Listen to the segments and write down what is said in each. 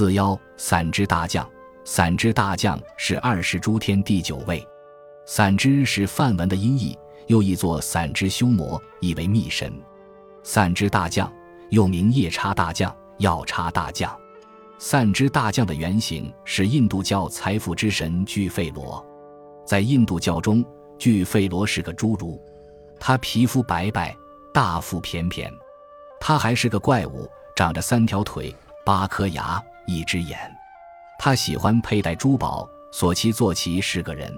四幺散之大将，散之大将是二十诸天第九位。散之是梵文的音译，又译作散之凶魔，意为密神。散之大将又名夜叉大将、药叉大将。散之大将的原型是印度教财富之神巨费罗。在印度教中，巨费罗是个侏儒，他皮肤白白，大腹便便。他还是个怪物，长着三条腿、八颗牙、一只眼。他喜欢佩戴珠宝，所骑坐骑是个人。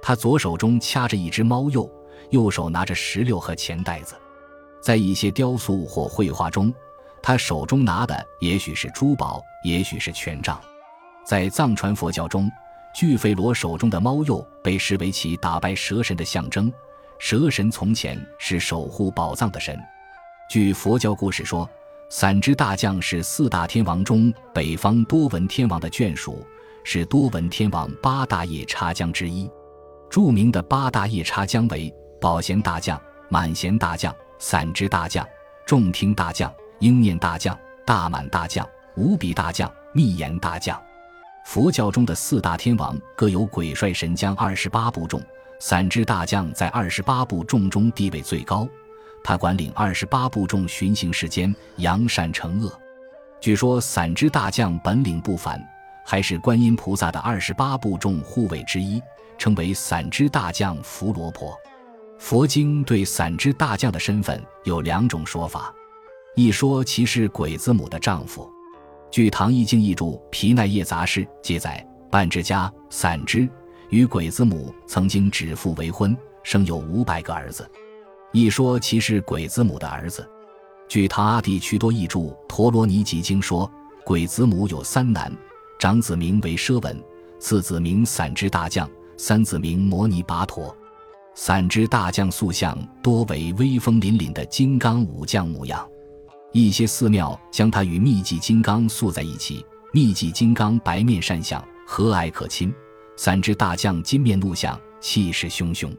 他左手中掐着一只猫鼬，右手拿着石榴和钱袋子。在一些雕塑或绘画中，他手中拿的也许是珠宝，也许是权杖。在藏传佛教中，巨费罗手中的猫鼬被视为其打败蛇神的象征。蛇神从前是守护宝藏的神。据佛教故事说，散之大将是四大天王中北方多闻天王的眷属，是多闻天王八大夜叉将之一。著名的八大夜叉将为宝贤大将、满贤大将、散之大将、众听大将、应念大将、大满大将、无比大将、密言大将。佛教中的四大天王各有鬼帅神将二十八部众，散之大将在二十八部众中地位最高，他管领二十八部众巡行世间，扬善惩恶。据说散之大将本领不凡，还是观音菩萨的二十八部众护卫之一。称为散之大将伏罗婆，佛经对散之大将的身份有两种说法，一说其是鬼子母的丈夫。据《唐易经》译注《皮奈叶杂事》记载，半之家散之与鬼子母曾经指腹为婚，生有五百个儿子。一说其是鬼子母的儿子。据《唐阿地屈多译著《陀罗尼集经》说，鬼子母有三男，长子名为奢文，次子名散之大将。三子名摩尼拔陀，散之大将塑像多为威风凛凛的金刚武将模样。一些寺庙将他与密寂金刚塑在一起。密寂金刚白面善相，和蔼可亲；散之大将金面怒相，气势汹汹。